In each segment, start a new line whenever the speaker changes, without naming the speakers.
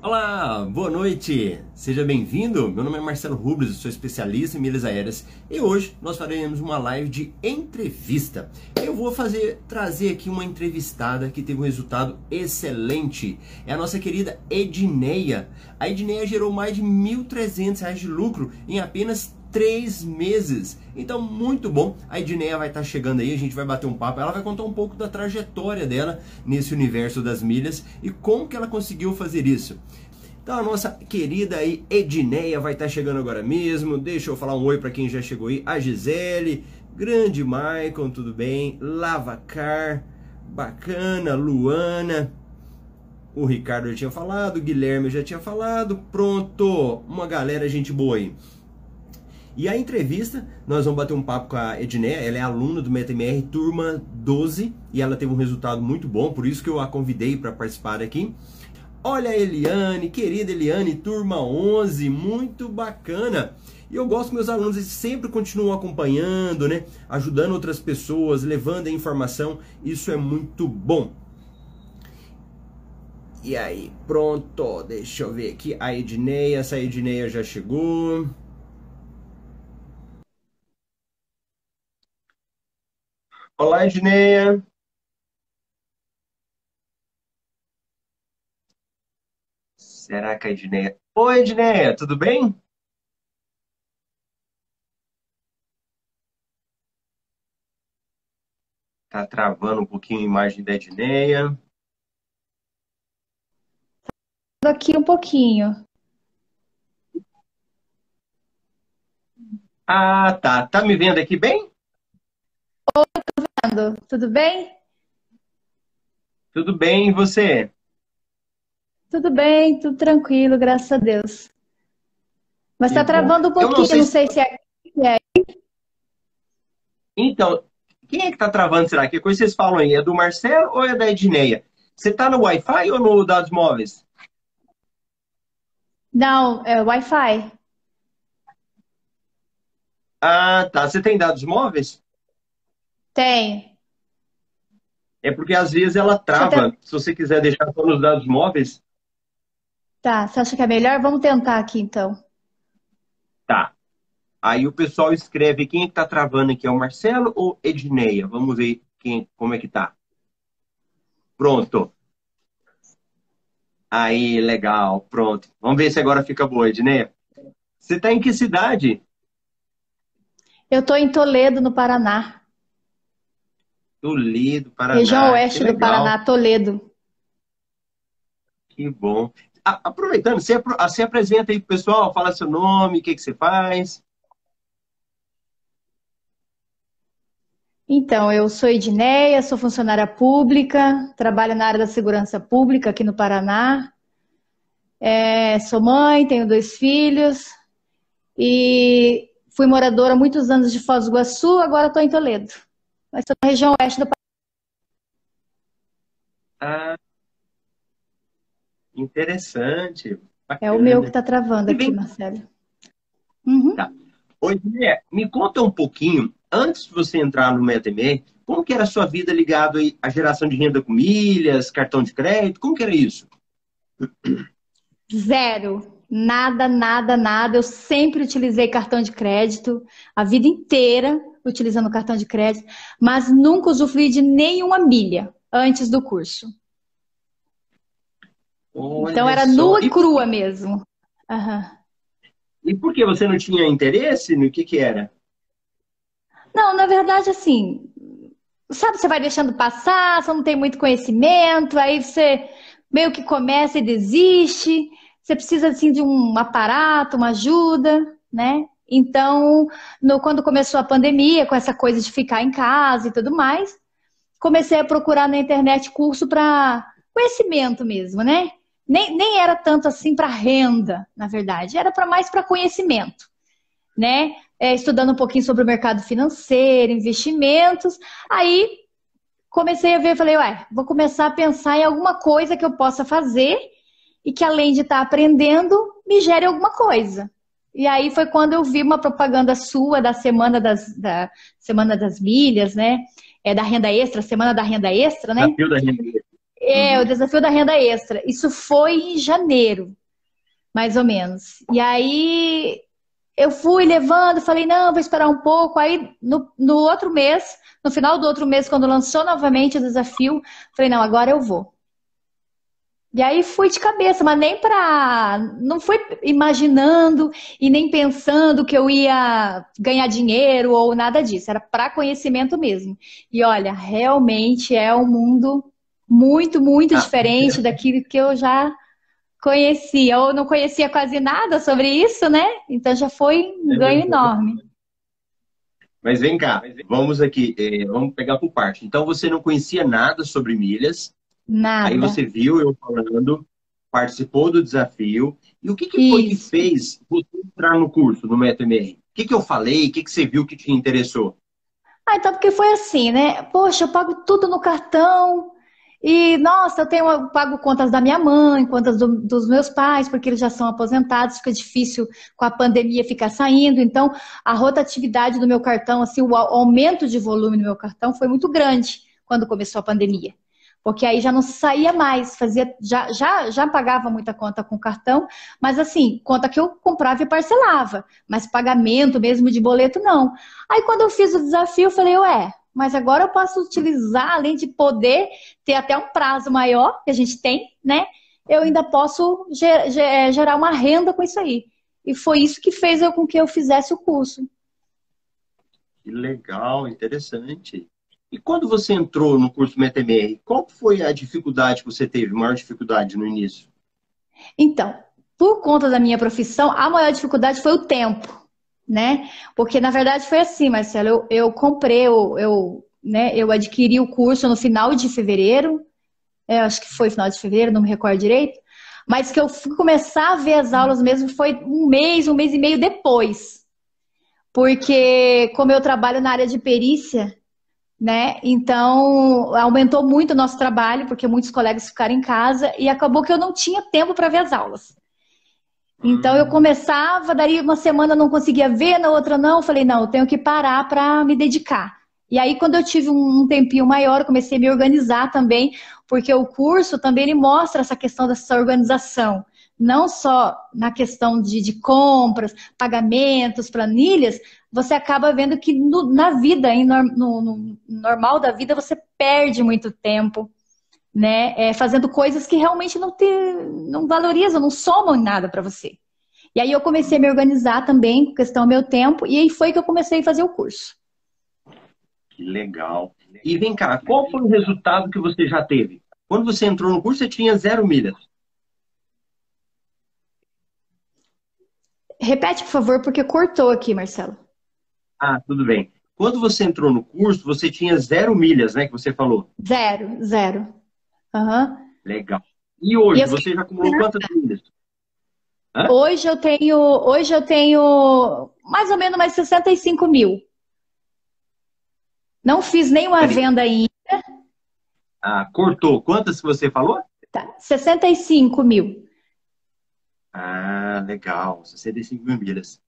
Olá, boa noite, seja bem-vindo. Meu nome é Marcelo Rubles, sou especialista em milhas aéreas e hoje nós faremos uma live de entrevista. Eu vou fazer trazer aqui uma entrevistada que teve um resultado excelente. É a nossa querida Edneia. A Edneia gerou mais de R$ 1.300 de lucro em apenas três meses. Então, muito bom. A Edneia vai estar chegando aí, a gente vai bater um papo. Ela vai contar um pouco da trajetória dela nesse universo das milhas e como que ela conseguiu fazer isso. Então, a nossa querida aí Edneia vai estar chegando agora mesmo. Deixa eu falar um oi para quem já chegou aí. A Gisele, grande Maicon, tudo bem? Lavacar, bacana, Luana. O Ricardo já tinha falado, o Guilherme já tinha falado. Pronto, uma galera gente boa aí. E a entrevista, nós vamos bater um papo com a Edneia, ela é aluna do MetaMR turma 12 e ela teve um resultado muito bom, por isso que eu a convidei para participar aqui. Olha a Eliane, querida Eliane, turma 11, muito bacana. E eu gosto que meus alunos eles sempre continuam acompanhando, né? Ajudando outras pessoas, levando a informação. Isso é muito bom. E aí, pronto. Deixa eu ver aqui. A Edneia, essa Edneia já chegou. Olá, Edneia. Será que a Edneia... Oi, Edneia, tudo bem? Tá travando um pouquinho a imagem da Edneia.
Aqui um pouquinho.
Ah, tá. Tá me vendo aqui bem?
Tudo bem?
Tudo bem, e você?
Tudo bem, tudo tranquilo, graças a Deus. Mas está travando um pouquinho, não sei, não sei se é.
Então, quem é que está travando, será? Que coisa vocês falam aí? É do Marcelo ou é da Edneia? Você está no Wi-Fi ou no dados móveis?
Não, é Wi-Fi.
Ah, tá. Você tem dados móveis?
Tem.
É porque às vezes ela trava. Tem... Se você quiser deixar só nos dados móveis.
Tá, você acha que é melhor? Vamos tentar aqui então.
Tá. Aí o pessoal escreve quem é que tá travando aqui, é o Marcelo ou Edneia? Vamos ver quem, como é que tá. Pronto. Aí, legal, pronto. Vamos ver se agora fica boa, Edneia. Você tá em que cidade?
Eu tô em Toledo, no Paraná.
Toledo, Paraná.
Região oeste do Paraná, Toledo.
Que bom. Aproveitando, você, você apresenta aí pro pessoal, fala seu nome, o que, que você faz.
Então, eu sou Edneia, sou funcionária pública, trabalho na área da segurança pública aqui no Paraná. É, sou mãe, tenho dois filhos e fui moradora há muitos anos de Foz do Iguaçu, agora estou em Toledo mas estou na região oeste do país.
Ah, interessante.
Bacana. É o meu que está travando aqui, Marcelo.
Uhum. Tá. Oi, Zé, me conta um pouquinho, antes de você entrar no MetaMR, como que era a sua vida ligada à geração de renda com milhas, cartão de crédito? Como que era isso?
Zero. Nada, nada, nada. Eu sempre utilizei cartão de crédito a vida inteira utilizando cartão de crédito, mas nunca usufruí de nenhuma milha antes do curso. Olha então era só. nua e crua mesmo. Uhum.
E por que você não tinha interesse no que que era?
Não, na verdade, assim, sabe, você vai deixando passar, você não tem muito conhecimento, aí você meio que começa e desiste, você precisa, assim, de um aparato, uma ajuda, né? Então, no, quando começou a pandemia, com essa coisa de ficar em casa e tudo mais, comecei a procurar na internet curso para conhecimento mesmo, né? Nem, nem era tanto assim para renda, na verdade, era para mais para conhecimento, né? É, estudando um pouquinho sobre o mercado financeiro, investimentos. Aí comecei a ver, falei, ué, vou começar a pensar em alguma coisa que eu possa fazer e que além de estar tá aprendendo, me gere alguma coisa. E aí foi quando eu vi uma propaganda sua da semana das, da semana das milhas, né? É da renda extra, semana da renda extra, né?
Da renda extra.
É, o desafio da renda extra. Isso foi em janeiro, mais ou menos. E aí eu fui levando, falei, não, vou esperar um pouco. Aí no, no outro mês, no final do outro mês, quando lançou novamente o desafio, falei, não, agora eu vou. E aí fui de cabeça, mas nem para. Não fui imaginando e nem pensando que eu ia ganhar dinheiro ou nada disso. Era para conhecimento mesmo. E olha, realmente é um mundo muito, muito ah, diferente é. daquilo que eu já conhecia. Ou não conhecia quase nada sobre isso, né? Então já foi um é ganho enorme.
Mas vem cá, vamos aqui, eh, vamos pegar por parte. Então você não conhecia nada sobre milhas,
Nada.
Aí você viu eu falando, participou do desafio. E o que, que foi que fez você entrar no curso, no MetaMR? O que, que eu falei? O que, que você viu que te interessou?
Ah, então porque foi assim, né? Poxa, eu pago tudo no cartão. E, nossa, eu tenho eu pago contas da minha mãe, contas do, dos meus pais, porque eles já são aposentados, fica difícil com a pandemia ficar saindo. Então, a rotatividade do meu cartão, assim, o aumento de volume no meu cartão foi muito grande quando começou a pandemia porque aí já não saía mais, fazia já, já, já pagava muita conta com cartão, mas assim, conta que eu comprava e parcelava, mas pagamento mesmo de boleto não. Aí quando eu fiz o desafio, eu falei, ué, mas agora eu posso utilizar, além de poder ter até um prazo maior, que a gente tem, né? Eu ainda posso ger ger gerar uma renda com isso aí. E foi isso que fez eu, com que eu fizesse o curso.
Que legal, interessante. E quando você entrou no curso MetaMR, qual foi a dificuldade que você teve, maior dificuldade no início?
Então, por conta da minha profissão, a maior dificuldade foi o tempo, né? Porque na verdade foi assim, Marcelo, eu, eu comprei, eu, eu, né, eu adquiri o curso no final de fevereiro, é, acho que foi final de fevereiro, não me recordo direito, mas que eu fui começar a ver as aulas mesmo foi um mês, um mês e meio depois. Porque como eu trabalho na área de perícia, né? Então, aumentou muito o nosso trabalho, porque muitos colegas ficaram em casa e acabou que eu não tinha tempo para ver as aulas. Então, eu hum. começava, daí uma semana não conseguia ver, na outra não, falei, não, eu tenho que parar para me dedicar. E aí, quando eu tive um tempinho maior, eu comecei a me organizar também, porque o curso também ele mostra essa questão dessa organização não só na questão de, de compras, pagamentos, planilhas, você acaba vendo que no, na vida, no, no, normal da vida, você perde muito tempo, né? É, fazendo coisas que realmente não, te, não valorizam, não somam nada para você. E aí eu comecei a me organizar também com questão do meu tempo, e aí foi que eu comecei a fazer o curso.
Que legal. E vem cá, qual foi o resultado que você já teve? Quando você entrou no curso, você tinha zero milhas.
Repete, por favor, porque cortou aqui, Marcelo.
Ah, tudo bem. Quando você entrou no curso, você tinha zero milhas, né? Que você falou.
Zero, zero. Uhum.
Legal. E hoje, e você já acumulou quantas milhas?
Hã? Hoje eu tenho, hoje eu tenho mais ou menos mais 65 mil. Não fiz nenhuma Peraí. venda ainda.
Ah, cortou. Quantas você falou?
Tá, 65 mil.
Ah, legal. 65 mil milhas.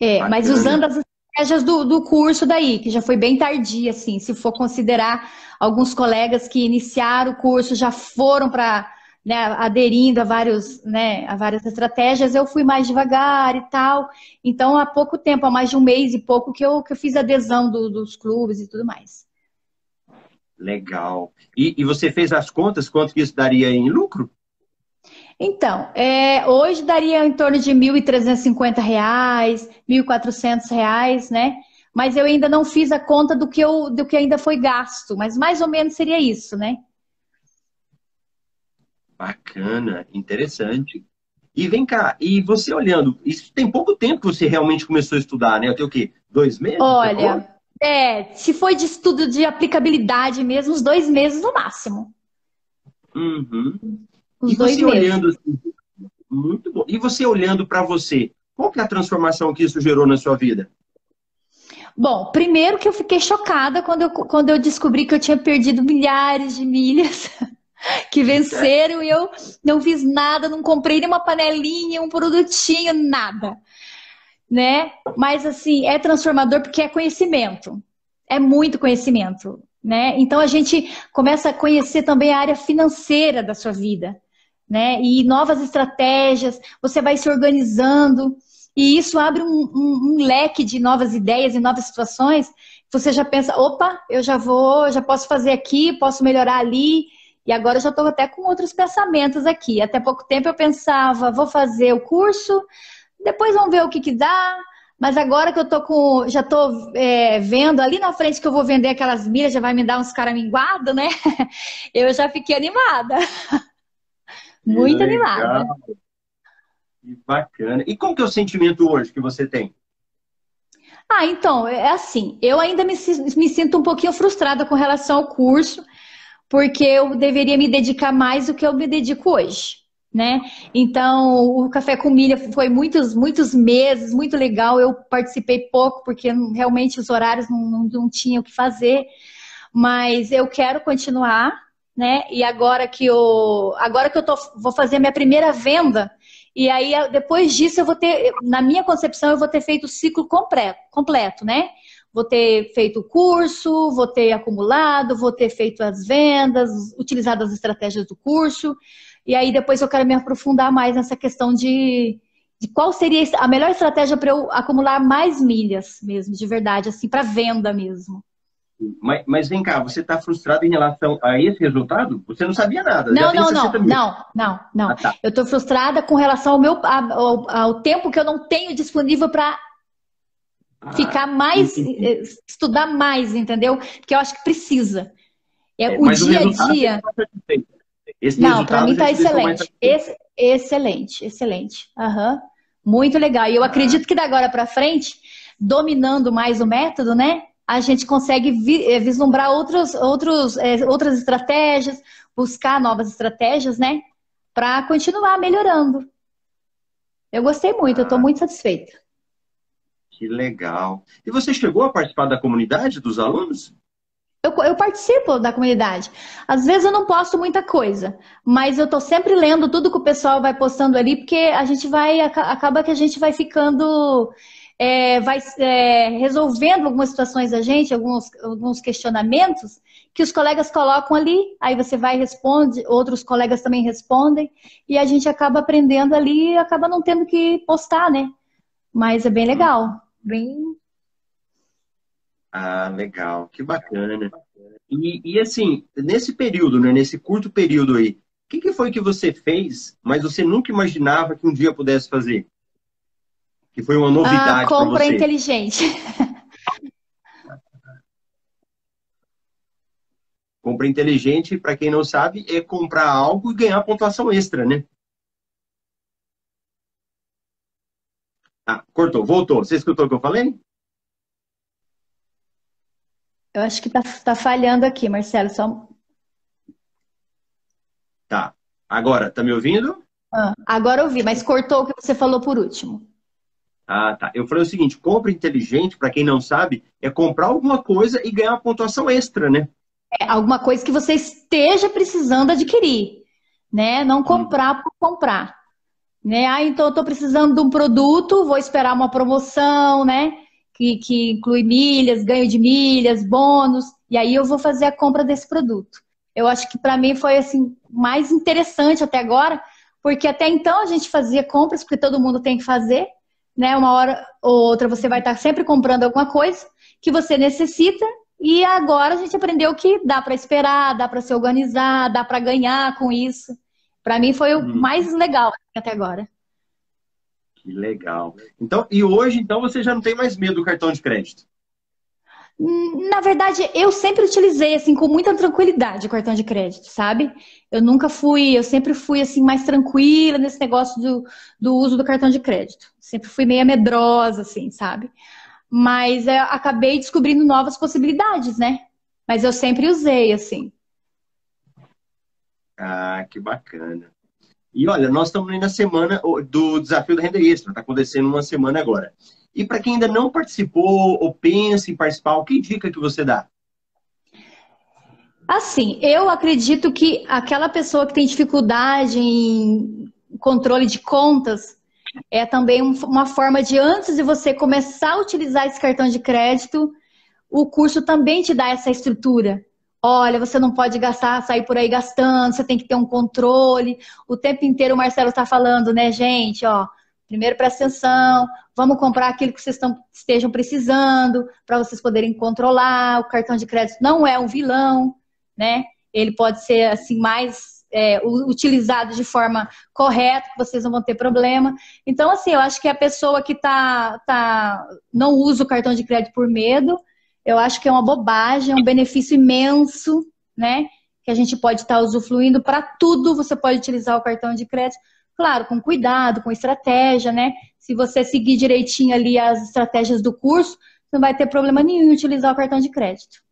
É, Bacana. mas usando as estratégias do, do curso daí, que já foi bem tardia, assim, se for considerar alguns colegas que iniciaram o curso, já foram para né, aderindo a, vários, né, a várias estratégias, eu fui mais devagar e tal. Então, há pouco tempo, há mais de um mês e pouco, que eu, que eu fiz adesão do, dos clubes e tudo mais.
Legal. E, e você fez as contas, quanto que isso daria em lucro?
Então, é, hoje daria em torno de R$ 1.350, R$ 1.400, né? Mas eu ainda não fiz a conta do que, eu, do que ainda foi gasto, mas mais ou menos seria isso, né?
Bacana, interessante. E vem cá, e você olhando, isso tem pouco tempo que você realmente começou a estudar, né? Tem o quê? Dois meses?
Olha, é, se foi de estudo de aplicabilidade mesmo, uns dois meses no máximo.
Uhum. Os e dois você meses. olhando assim, muito bom. E você olhando para você, qual que é a transformação que isso gerou na sua vida?
Bom, primeiro que eu fiquei chocada quando eu, quando eu descobri que eu tinha perdido milhares de milhas que venceram e eu não fiz nada, não comprei nenhuma panelinha, um produtinho, nada. Né? Mas assim, é transformador porque é conhecimento. É muito conhecimento. né? Então a gente começa a conhecer também a área financeira da sua vida, né? E novas estratégias, você vai se organizando e isso abre um, um, um leque de novas ideias e novas situações. Você já pensa, opa, eu já vou, já posso fazer aqui, posso melhorar ali. E agora eu já estou até com outros pensamentos aqui. Até pouco tempo eu pensava, vou fazer o curso, depois vamos ver o que, que dá, mas agora que eu tô com, já tô é, vendo ali na frente que eu vou vender aquelas milhas, já vai me dar uns caraminguados, né? Eu já fiquei animada. Muito Legal. animada.
Que bacana. E qual que é o sentimento hoje que você tem?
Ah, então, é assim, eu ainda me, me sinto um pouquinho frustrada com relação ao curso, porque eu deveria me dedicar mais do que eu me dedico hoje né? Então, o Café com Milha foi muitos, muitos meses, muito legal. Eu participei pouco, porque realmente os horários não, não, não tinham o que fazer. Mas eu quero continuar, né? E agora que eu, agora que eu tô, vou fazer minha primeira venda, e aí depois disso eu vou ter, na minha concepção, eu vou ter feito o ciclo completo, completo né? Vou ter feito o curso, vou ter acumulado, vou ter feito as vendas, utilizado as estratégias do curso. E aí depois eu quero me aprofundar mais nessa questão de, de qual seria a melhor estratégia para eu acumular mais milhas mesmo, de verdade, assim, para venda mesmo.
Mas, mas, vem cá, você está frustrado em relação a esse resultado? Você não sabia nada?
Não, não, não, não, não, não, ah, tá. Eu estou frustrada com relação ao meu ao, ao, tempo que eu não tenho disponível para ah, ficar mais, entendi. Eh, estudar mais, entendeu? Porque eu acho que precisa. É, é o dia a dia. Esse Não, para mim está excelente. Esse, excelente, excelente. Uhum. Muito legal. E eu acredito que da agora para frente, dominando mais o método, né? A gente consegue vi, eh, vislumbrar outros, outros, é, outras estratégias, buscar novas estratégias, né? Para continuar melhorando. Eu gostei muito, ah, eu estou muito satisfeita.
Que legal. E você chegou a participar da comunidade dos alunos?
Eu, eu, participo da comunidade. Às vezes eu não posto muita coisa, mas eu tô sempre lendo tudo que o pessoal vai postando ali, porque a gente vai, acaba que a gente vai ficando, é, vai é, resolvendo algumas situações da gente, alguns, alguns questionamentos que os colegas colocam ali, aí você vai e responde, outros colegas também respondem, e a gente acaba aprendendo ali e acaba não tendo que postar, né? Mas é bem legal, bem
ah, legal, que bacana. E, e assim, nesse período, né, nesse curto período aí, o que, que foi que você fez, mas você nunca imaginava que um dia pudesse fazer? Que foi uma novidade ah?
Compra inteligente.
Compra inteligente, para quem não sabe, é comprar algo e ganhar pontuação extra, né? Ah, cortou, voltou. Você escutou o que eu falei?
Eu acho que tá, tá falhando aqui, Marcelo. Só...
Tá. Agora, tá me ouvindo?
Ah, agora ouvi, mas cortou o que você falou por último.
Ah, tá. Eu falei o seguinte: compra inteligente, para quem não sabe, é comprar alguma coisa e ganhar uma pontuação extra, né?
É alguma coisa que você esteja precisando adquirir, né? Não hum. comprar por comprar. Né? Ah, então eu estou precisando de um produto, vou esperar uma promoção, né? que, que inclui milhas, ganho de milhas, bônus, e aí eu vou fazer a compra desse produto. Eu acho que para mim foi assim mais interessante até agora, porque até então a gente fazia compras porque todo mundo tem que fazer, né? Uma hora ou outra você vai estar sempre comprando alguma coisa que você necessita e agora a gente aprendeu que dá para esperar, dá para se organizar, dá para ganhar com isso. Para mim foi o uhum. mais legal até agora.
Que legal. Então, e hoje, então, você já não tem mais medo do cartão de crédito?
Na verdade, eu sempre utilizei assim com muita tranquilidade o cartão de crédito, sabe? Eu nunca fui, eu sempre fui assim mais tranquila nesse negócio do, do uso do cartão de crédito. Sempre fui meio medrosa, assim, sabe? Mas eu acabei descobrindo novas possibilidades, né? Mas eu sempre usei, assim.
Ah, que bacana. E olha, nós estamos na semana do desafio da renda extra, está acontecendo uma semana agora. E para quem ainda não participou ou pensa em participar, que dica que você dá?
Assim, eu acredito que aquela pessoa que tem dificuldade em controle de contas é também uma forma de, antes de você começar a utilizar esse cartão de crédito, o curso também te dá essa estrutura olha, você não pode gastar, sair por aí gastando, você tem que ter um controle. O tempo inteiro o Marcelo está falando, né, gente, ó, primeiro presta atenção, vamos comprar aquilo que vocês estão, estejam precisando, para vocês poderem controlar. O cartão de crédito não é um vilão, né? Ele pode ser assim mais é, utilizado de forma correta, que vocês não vão ter problema. Então, assim, eu acho que a pessoa que tá, tá, não usa o cartão de crédito por medo, eu acho que é uma bobagem, é um benefício imenso, né? Que a gente pode estar tá usufruindo para tudo, você pode utilizar o cartão de crédito. Claro, com cuidado, com estratégia, né? Se você seguir direitinho ali as estratégias do curso, não vai ter problema nenhum em utilizar o cartão de crédito.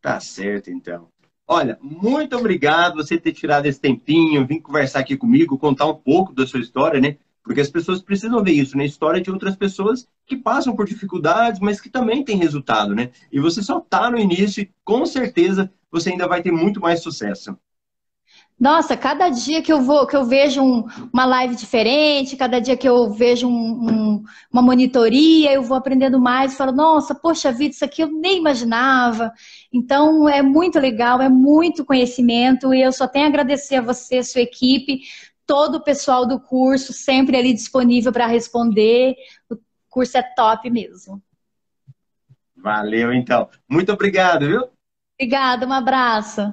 Tá certo, então. Olha, muito obrigado você ter tirado esse tempinho, vir conversar aqui comigo, contar um pouco da sua história, né? Porque as pessoas precisam ver isso, né? História de outras pessoas que passam por dificuldades, mas que também têm resultado, né? E você só está no início e com certeza você ainda vai ter muito mais sucesso.
Nossa, cada dia que eu vou, que eu vejo um, uma live diferente, cada dia que eu vejo um, um, uma monitoria, eu vou aprendendo mais e falo, nossa, poxa vida, isso aqui eu nem imaginava. Então é muito legal, é muito conhecimento e eu só tenho a agradecer a você, sua equipe, todo o pessoal do curso, sempre ali disponível para responder. O curso é top mesmo.
Valeu, então. Muito obrigado, viu?
Obrigada, um abraço.